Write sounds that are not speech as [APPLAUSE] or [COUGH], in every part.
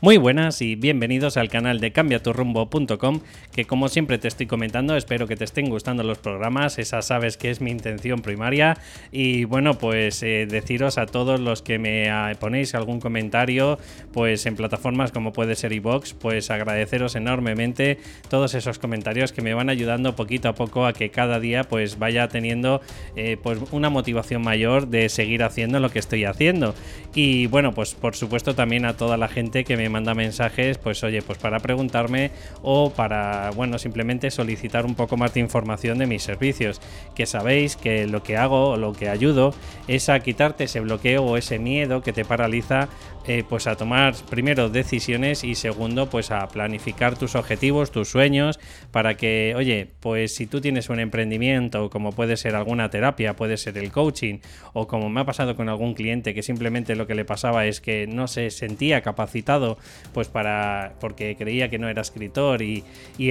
Muy buenas y bienvenidos al canal de cambiaturrumbo.com que como siempre te estoy comentando espero que te estén gustando los programas, esa sabes que es mi intención primaria. Y bueno pues eh, deciros a todos los que me ah, ponéis algún comentario pues en plataformas como puede ser iVox pues agradeceros enormemente todos esos comentarios que me van ayudando poquito a poco a que cada día pues vaya teniendo eh, pues una motivación mayor de seguir haciendo lo que estoy haciendo. Y bueno pues por supuesto también a toda la gente que me manda mensajes, pues oye, pues para preguntarme o para, bueno, simplemente solicitar un poco más de información de mis servicios. Que sabéis que lo que hago o lo que ayudo es a quitarte ese bloqueo o ese miedo que te paraliza eh, pues a tomar primero decisiones y segundo pues a planificar tus objetivos, tus sueños para que, oye, pues si tú tienes un emprendimiento como puede ser alguna terapia, puede ser el coaching o como me ha pasado con algún cliente que simplemente lo que le pasaba es que no se sentía capacitado pues para porque creía que no era escritor y,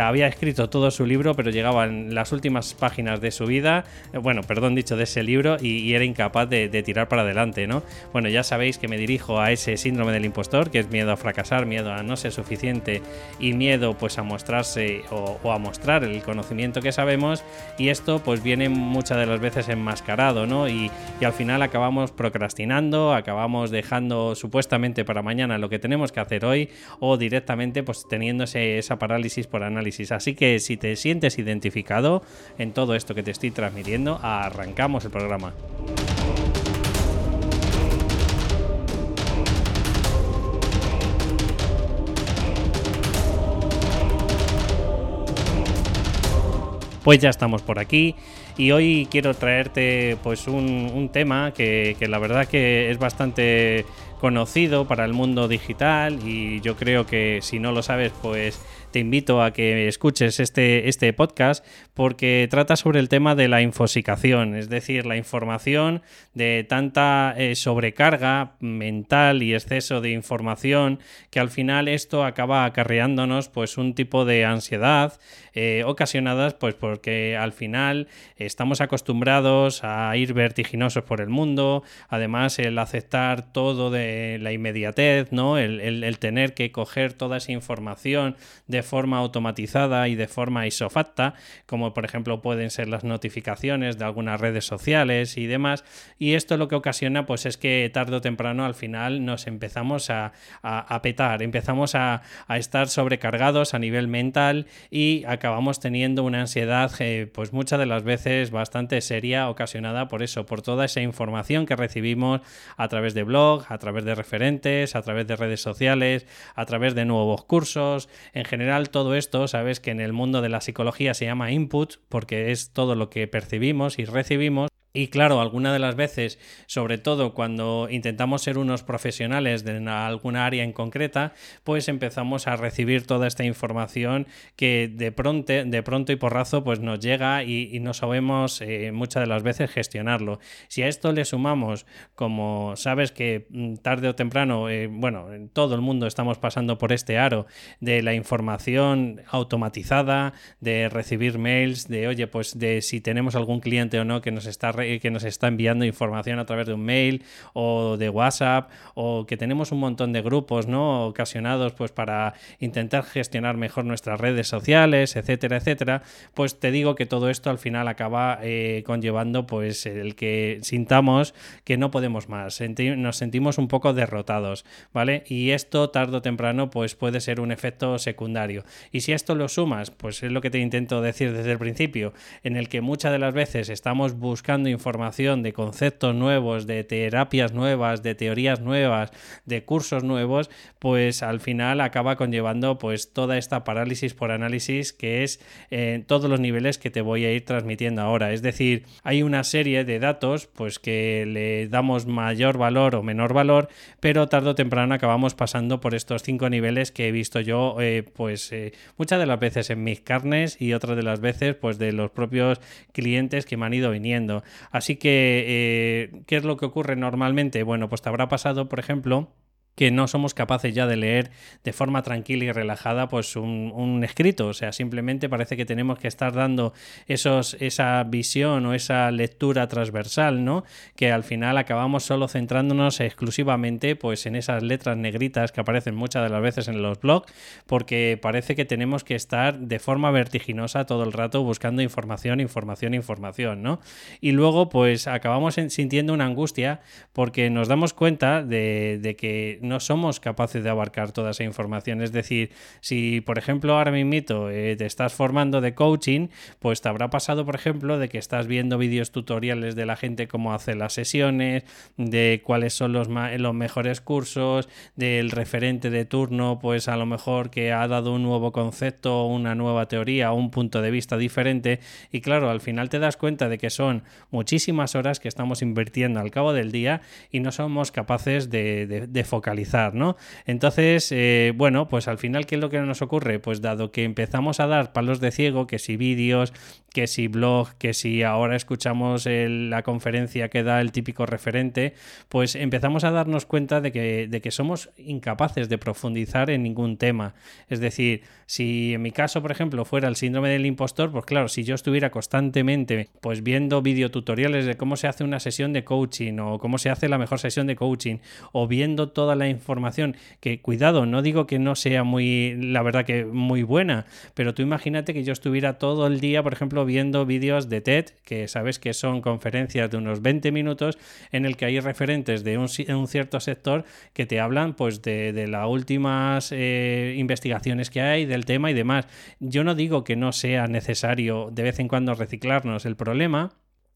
había escrito todo su libro pero llegaban las últimas páginas de su vida, eh, bueno, perdón dicho de ese libro y, era incapaz de, de tirar para adelante, ¿no? Bueno, ya sabéis que me dirijo a ese síndrome del impostor, que es miedo a fracasar, miedo a no ser suficiente y miedo pues a mostrarse o, a mostrar el conocimiento que sabemos y esto pues viene muchas de las veces enmascarado, ¿no? Y, y al final acabamos procrastinando, acabamos dejando supuestamente para mañana lo que tenemos que hacer hoy o directamente pues teniendo esa parálisis por análisis. Así que si te sientes identificado en todo esto que te estoy transmitiendo, arrancamos el programa. Pues ya estamos por aquí. Y hoy quiero traerte pues un, tema que, que, la verdad que es bastante conocido para el mundo digital y yo creo que si no lo sabes pues te invito a que escuches este, este podcast porque trata sobre el tema de la infosicación, es decir, la información de tanta eh, sobrecarga mental y exceso de información que al final esto acaba acarreándonos pues un tipo de ansiedad eh, ocasionadas pues porque al final estamos acostumbrados a ir vertiginosos por el mundo, además el aceptar todo de la inmediatez, ¿no? el, el tener que coger toda esa información de forma automatizada y de forma isofacta, como por ejemplo pueden ser las notificaciones de algunas redes sociales y demás. Y esto lo que ocasiona pues es que tarde o temprano al final nos empezamos a, petar, empezamos a, estar sobrecargados a nivel mental y acabamos teniendo una ansiedad eh, pues muchas de las veces bastante seria ocasionada por eso, por toda esa información que recibimos a través de blog, a través de referentes, a través de redes sociales, a través de nuevos cursos, en general todo esto, sabes que en el mundo de la psicología se llama input porque es todo lo que percibimos y recibimos y claro, alguna de las veces, sobre todo cuando intentamos ser unos profesionales de alguna área en concreta, pues empezamos a recibir toda esta información que de pronto, de pronto y porrazo pues nos llega y, no sabemos eh, muchas de las veces gestionarlo. Si a esto le sumamos, como sabes que mm, tarde o temprano, eh, bueno, todo el mundo estamos pasando por este aro de la información automatizada, de recibir mails, de oye, pues de si tenemos algún cliente o no que nos está que nos está enviando información a través de un mail o de WhatsApp o que tenemos un montón de grupos no ocasionados pues para intentar gestionar mejor nuestras redes sociales etcétera etcétera pues te digo que todo esto al final acaba eh, conllevando pues el que sintamos que no podemos más nos sentimos un poco derrotados vale y esto tarde o temprano pues puede ser un efecto secundario. Y si esto lo sumas pues es lo que te intento decir desde el principio en el que muchas de las veces estamos buscando información de conceptos nuevos, de terapias nuevas, de teorías nuevas, de cursos nuevos, pues al final acaba conllevando pues toda esta parálisis por análisis que es en eh, todos los niveles que te voy a ir transmitiendo ahora. Es decir, hay una serie de datos pues que le damos mayor valor o menor valor, pero tarde o temprano acabamos pasando por estos cinco niveles que he visto yo eh, pues eh, muchas de las veces en mis carnes y otras de las veces pues de los propios clientes que me han ido viniendo. Así que, eh, ¿qué es lo que ocurre normalmente? Bueno, pues te habrá pasado, por ejemplo, que no somos capaces ya de leer de forma tranquila y relajada pues un, escrito, o sea, simplemente parece que tenemos que estar dando esos, esa visión o esa lectura transversal, ¿no? Que al final acabamos solo centrándonos exclusivamente pues en esas letras negritas que aparecen muchas de las veces en los blogs, porque parece que tenemos que estar de forma vertiginosa todo el rato buscando información, información, información, ¿no? Y luego pues acabamos sintiendo una angustia porque nos damos cuenta de, de que no somos capaces de abarcar toda esa información. Es decir, si por ejemplo ahora mismo eh, te estás formando de coaching, pues te habrá pasado, por ejemplo, de que estás viendo vídeos tutoriales de la gente cómo hace las sesiones, de cuáles son los, los mejores cursos, del referente de turno, pues a lo mejor que ha dado un nuevo concepto, una nueva teoría, un punto de vista diferente. Y claro, al final te das cuenta de que son muchísimas horas que estamos invirtiendo al cabo del día y no somos capaces de, de ¿no? Entonces, eh, bueno, pues al final, ¿qué es lo que nos ocurre? Pues dado que empezamos a dar palos de ciego, que si vídeos, que si blog, que si ahora escuchamos la conferencia que da el típico referente, pues empezamos a darnos cuenta de que, de que somos incapaces de profundizar en ningún tema. Es decir, si en mi caso, por ejemplo, fuera el síndrome del impostor, pues claro, si yo estuviera constantemente pues viendo videotutoriales de cómo se hace una sesión de coaching o cómo se hace la mejor sesión de coaching o viendo toda la información que cuidado, no digo que no sea muy la verdad que muy buena, pero tú imagínate que yo estuviera todo el día, por ejemplo, viendo vídeos de TED, que sabes que son conferencias de unos 20 minutos en el que hay referentes de un, cierto sector que te hablan pues de, las últimas eh, investigaciones que hay, del tema y demás. Yo no digo que no sea necesario de vez en cuando reciclarnos. El problema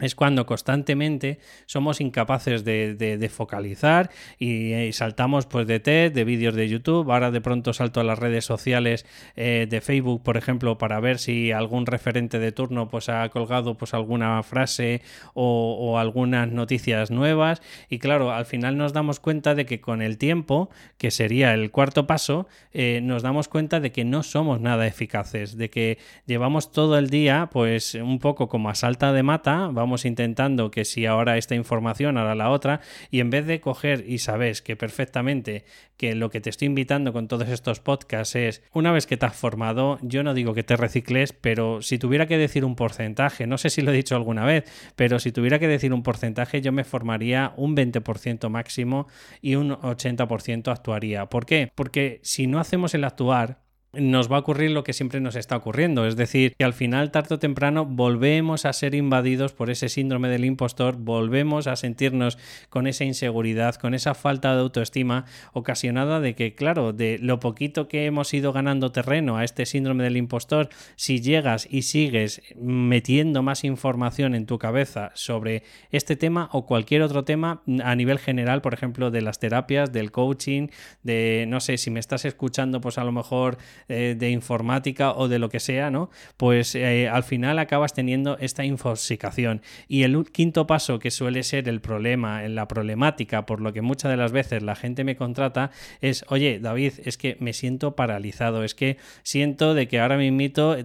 es cuando constantemente somos incapaces de, focalizar y, saltamos pues de TED, de vídeos de YouTube, ahora de pronto salto a las redes sociales eh, de Facebook, por ejemplo, para ver si algún referente de turno pues ha colgado pues alguna frase o, algunas noticias nuevas. Y claro, al final nos damos cuenta de que con el tiempo, que sería el cuarto paso, eh, nos damos cuenta de que no somos nada eficaces, de que llevamos todo el día pues un poco como a salta de mata, intentando que si ahora esta información, ahora la otra, y en vez de coger y sabes que perfectamente que lo que te estoy invitando con todos estos podcasts es, una vez que te has formado, yo no digo que te recicles, pero si tuviera que decir un porcentaje, no sé si lo he dicho alguna vez, pero si tuviera que decir un porcentaje, yo me formaría un 20% máximo y un 80% actuaría. ¿Por qué? Porque si no hacemos el actuar, nos va a ocurrir lo que siempre nos está ocurriendo, es decir, que al final, tarde o temprano, volvemos a ser invadidos por ese síndrome del impostor, volvemos a sentirnos con esa inseguridad, con esa falta de autoestima ocasionada de que, claro, de lo poquito que hemos ido ganando terreno a este síndrome del impostor, si llegas y sigues metiendo más información en tu cabeza sobre este tema o cualquier otro tema a nivel general, por ejemplo, de las terapias, del coaching, de, no sé, si me estás escuchando, pues a lo mejor eh, de informática o de lo que sea, ¿no? Pues eh, al final acabas teniendo esta infoxicación. Y el quinto paso, que suele ser el problema, la problemática, por lo que muchas de las veces la gente me contrata, es, oye, David, es que me siento paralizado, es que siento de que ahora mismo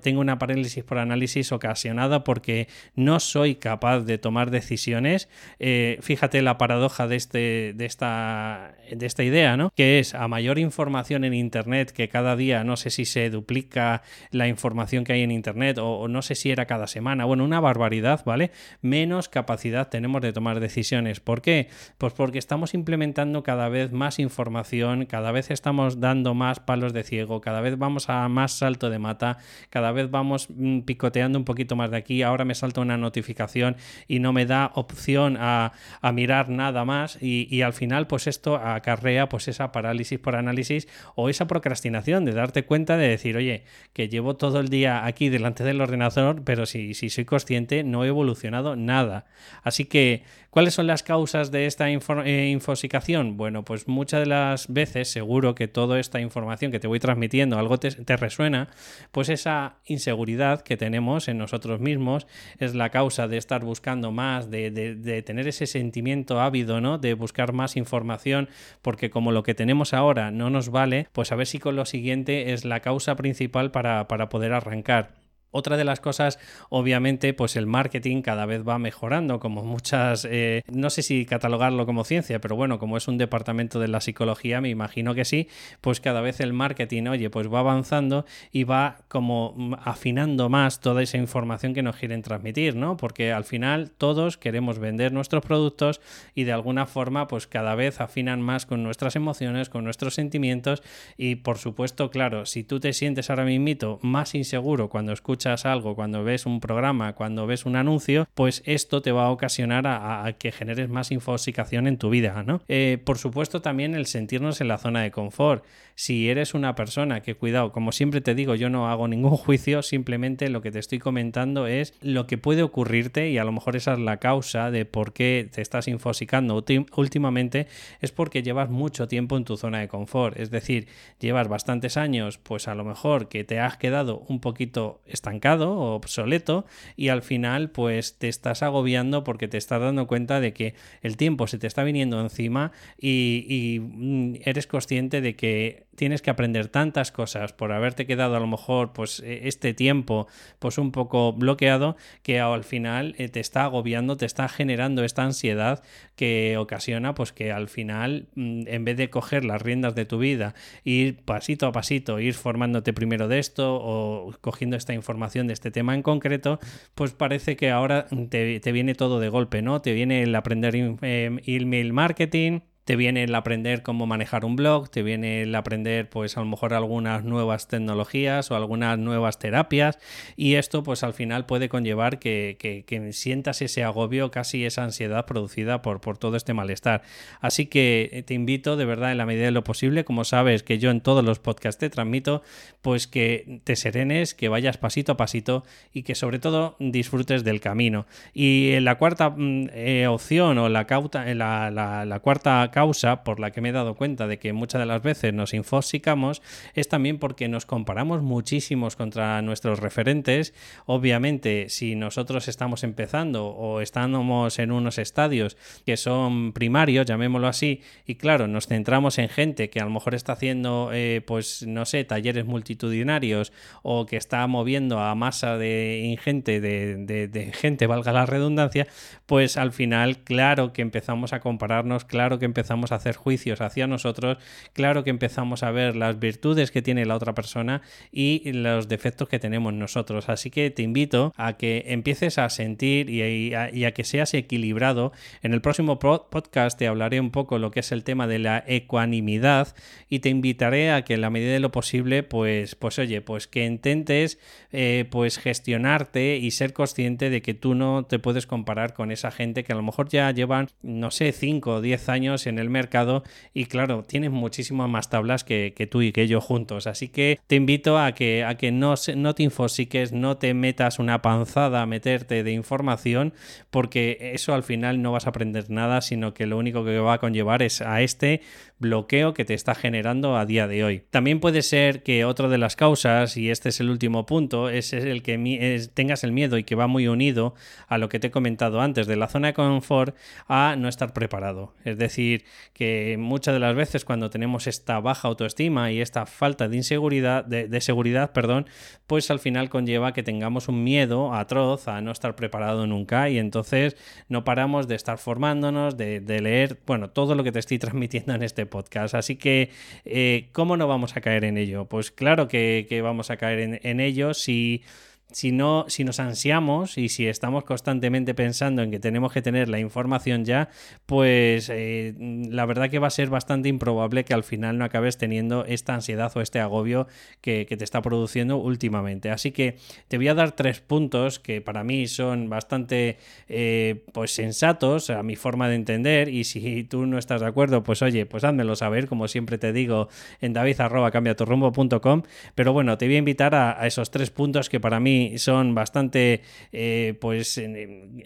tengo una parálisis por análisis ocasionada porque no soy capaz de tomar decisiones. Eh, fíjate la paradoja de, este, de, esta, de esta idea, ¿no? Que es a mayor información en Internet que cada día no se si se duplica la información que hay en Internet o, no sé si era cada semana, bueno, una barbaridad, ¿vale? Menos capacidad tenemos de tomar decisiones. ¿Por qué? Pues porque estamos implementando cada vez más información, cada vez estamos dando más palos de ciego, cada vez vamos a más salto de mata, cada vez vamos mm, picoteando un poquito más de aquí, ahora me salta una notificación y no me da opción a, mirar nada más y, y, al final pues esto acarrea pues esa parálisis por análisis o esa procrastinación de darte cuenta de decir, oye, que llevo todo el día aquí delante del ordenador, pero si, si soy consciente no he evolucionado nada. Así que, ¿cuáles son las causas de esta eh, infosicación? Bueno, pues muchas de las veces seguro que toda esta información que te voy transmitiendo, algo te, resuena, pues esa inseguridad que tenemos en nosotros mismos es la causa de estar buscando más, de, tener ese sentimiento ávido, ¿no? De buscar más información, porque como lo que tenemos ahora no nos vale, pues a ver si con lo siguiente es la causa principal para poder arrancar. Otra de las cosas, obviamente, pues el marketing cada vez va mejorando, como muchas, eh, no sé si catalogarlo como ciencia, pero bueno, como es un departamento de la psicología, me imagino que sí, pues cada vez el marketing, oye, pues va avanzando y va como afinando más toda esa información que nos quieren transmitir, ¿no? Porque al final todos queremos vender nuestros productos y de alguna forma, pues cada vez afinan más con nuestras emociones, con nuestros sentimientos y por supuesto, claro, si tú te sientes ahora mismo más inseguro cuando escuchas algo, cuando ves un programa, cuando ves un anuncio, pues esto te va a ocasionar a, que generes más infoxicación en tu vida, ¿no? Eh, por supuesto, también el sentirnos en la zona de confort. Si eres una persona que, cuidado, como siempre te digo, yo no hago ningún [LAUGHS] juicio, simplemente lo que te estoy comentando es lo que puede ocurrirte y a lo mejor esa es la causa de por qué te estás infosicando últimamente, es porque llevas mucho tiempo en tu zona de confort. Es decir, llevas bastantes años, pues a lo mejor que te has quedado un poquito estancado o obsoleto y al final pues te estás agobiando porque te estás dando cuenta de que el tiempo se te está viniendo encima y, mm, eres consciente de que tienes que aprender tantas cosas por haberte quedado a lo mejor pues e, este tiempo pues un poco bloqueado que al final eh, te está agobiando, te está generando esta ansiedad que ocasiona pues que al final mm, en vez de coger las riendas de tu vida, ir pasito a pasito, ir formándote primero de esto o cogiendo esta información de este tema en concreto, pues parece que ahora te, te viene todo de golpe, ¿no? Te viene el aprender eh, email marketing, te viene el aprender cómo manejar un blog, te viene el aprender pues a lo mejor algunas nuevas tecnologías o algunas nuevas terapias y esto pues al final puede conllevar que, que, sientas ese agobio, casi esa ansiedad producida por, por todo este malestar. Así que eh, te invito de verdad en la medida de lo posible, como sabes que yo en todos los podcasts te transmito, pues que te serenes, que vayas pasito a pasito y que sobre todo disfrutes del camino. Y la cuarta mm, eh, opción o la, cauta, la, la, la cuarta causa por la que me he dado cuenta de que muchas de las veces nos infosicamos es también porque nos comparamos muchísimos contra nuestros referentes. Obviamente, si nosotros estamos empezando o estamos en unos estadios que son primarios, llamémoslo así, y claro, nos centramos en gente que a lo mejor está haciendo, eh, pues no sé, talleres multitudinarios o que está moviendo a masa de ingente de, de gente, valga la redundancia, pues al final, claro que empezamos a compararnos, claro que empezamos empezamos a hacer juicios hacia nosotros, claro que empezamos a ver las virtudes que tiene la otra persona y los defectos que tenemos nosotros. Así que te invito a que empieces a sentir y a, que seas equilibrado. En el próximo podcast te hablaré un poco lo que es el tema de la ecuanimidad y te invitaré a que en la medida de lo posible, pues, pues oye, pues que intentes eh, pues gestionarte y ser consciente de que tú no te puedes comparar con esa gente que a lo mejor ya llevan, no sé, 5 o 10 años en en el mercado y claro, tienes muchísimas más tablas que, tú y que yo juntos. Así que te invito a que, a que no, no te infosiques, no te metas una panzada a meterte de información porque eso al final no vas a aprender nada, sino que lo único que va a conllevar es a este bloqueo que te está generando a día de hoy. También puede ser que otra de las causas, y este es el último punto, es el que tengas el miedo y que va muy unido a lo que te he comentado antes de la zona de confort a no estar preparado. Es decir, que muchas de las veces cuando tenemos esta baja autoestima y esta falta de inseguridad, de, seguridad, perdón, pues al final conlleva que tengamos un miedo atroz a no estar preparado nunca y entonces no paramos de estar formándonos, de, leer, bueno, todo lo que te estoy [LAUGHS] transmitiendo en este podcast. Así que, eh, ¿cómo no vamos a caer en ello? Pues claro que, vamos a caer en, en ello si si, no, si nos ansiamos y si estamos constantemente pensando en que tenemos que tener la información ya, pues eh, la verdad que va a ser bastante improbable que al final no acabes teniendo esta ansiedad o este agobio que, te está produciendo últimamente. Así que te voy a dar tres puntos que para mí son bastante eh, pues sensatos a mi forma de entender y si tú no estás de acuerdo, pues oye, pues házmelo saber, como siempre te digo en david.cambiaturrumbo.com, pero bueno, te voy a invitar a esos tres puntos que para mí son bastante eh, pues,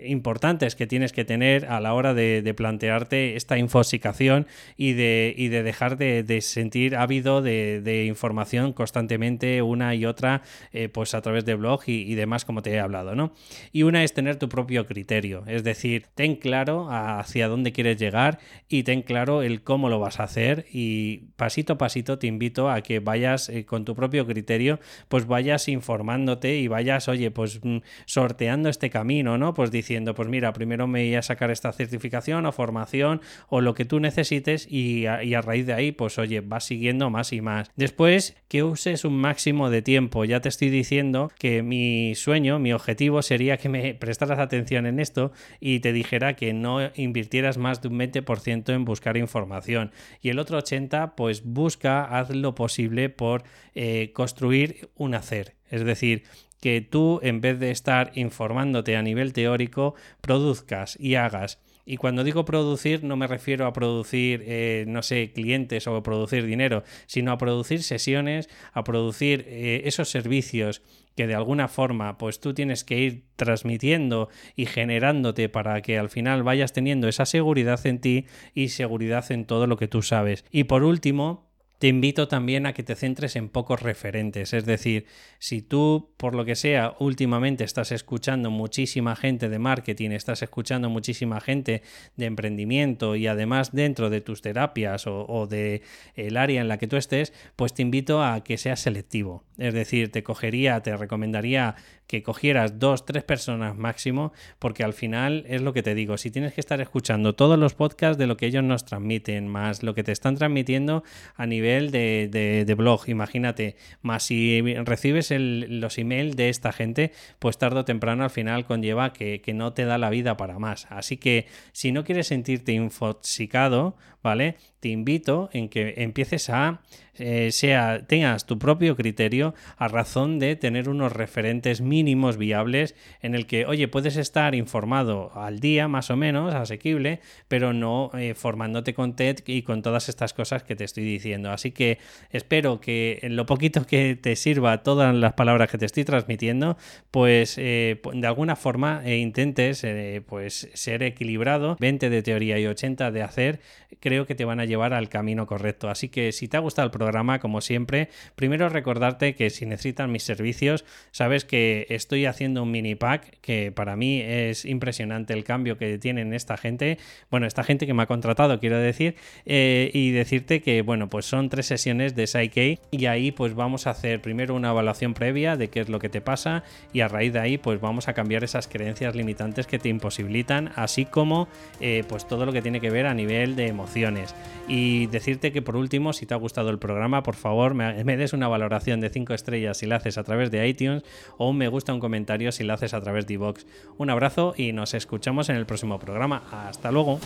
importantes que tienes que tener a la hora de, plantearte esta infosicación y de, y de dejar de, sentir ávido de, información constantemente una y otra eh, pues a través de blog y, demás como te he hablado. ¿no? Y una es tener tu propio criterio, es decir, ten claro hacia dónde quieres llegar y ten claro el cómo lo vas a hacer y pasito a pasito te invito a que vayas eh, con tu propio criterio, pues vayas informándote y vayas vayas, oye, pues mm, sorteando este camino, ¿no? Pues diciendo, pues mira, primero me voy a sacar esta certificación o formación o lo que tú necesites y a, raíz de ahí, pues oye, vas siguiendo más y más. Después, que uses un máximo de tiempo. Ya te estoy diciendo que mi sueño, mi objetivo sería que me prestaras atención en esto y te dijera que no invirtieras más de un 20% en buscar información. Y el otro 80%, pues busca, haz lo posible por eh, construir un hacer. Es decir, que tú en vez de estar informándote a nivel teórico, produzcas y hagas y cuando digo producir, no me refiero a producir, eh, no sé, clientes o producir dinero, sino a producir sesiones, a producir eh, esos servicios que de alguna forma pues tú tienes que ir transmitiendo y generándote para que al final vayas teniendo esa seguridad en ti y seguridad en todo lo que tú sabes. Y por último, te invito también a que te centres en pocos referentes. Es decir, si tú, por lo que sea, últimamente estás escuchando muchísima gente de marketing, estás escuchando muchísima gente de emprendimiento y además dentro de tus terapias o, o de el área en la que tú estés, pues te invito a que seas selectivo. Es decir, te cogería, te recomendaría que cogieras dos, tres personas máximo, porque al final es lo que te digo, si tienes que estar escuchando todos los podcasts de lo que ellos nos transmiten, más lo que te están transmitiendo a nivel de, blog, imagínate, más si recibes el, los emails de esta gente, pues tarde o temprano al final conlleva que, que no te da la vida para más. Así que si no quieres sentirte infoxicado, ¿vale? Te invito en que empieces a eh, sea, tengas tu propio criterio a razón de tener unos referentes mínimos viables en el que, oye, puedes estar informado al día más o menos, asequible, pero no eh, formándote con TED y con todas estas cosas que te estoy diciendo. Así que espero que en lo poquito que te sirva todas las palabras que te estoy transmitiendo, pues eh, de alguna forma intentes pues ser equilibrado, 20 de teoría y 80 de hacer, creo que te van a llevar al camino correcto. Así que si te ha gustado el programa, como siempre. Primero recordarte que si necesitan mis servicios, sabes que estoy haciendo un mini pack que para mí es impresionante el cambio que tienen esta gente. Bueno, esta gente que me ha contratado, quiero decir, eh, y decirte que, bueno, pues son tres sesiones de Psyche y ahí pues vamos a hacer primero una evaluación previa de qué es lo que te pasa y a raíz de ahí pues vamos a cambiar esas creencias limitantes que te imposibilitan, así como eh, pues todo lo que tiene que ver a nivel de emociones. Y decirte que por último, si te ha gustado el programa, por favor me, des una valoración de 5 estrellas si la haces a través de iTunes o un me gusta, un comentario si la haces a través de iVoox. Un abrazo y nos escuchamos en el próximo programa. Hasta luego.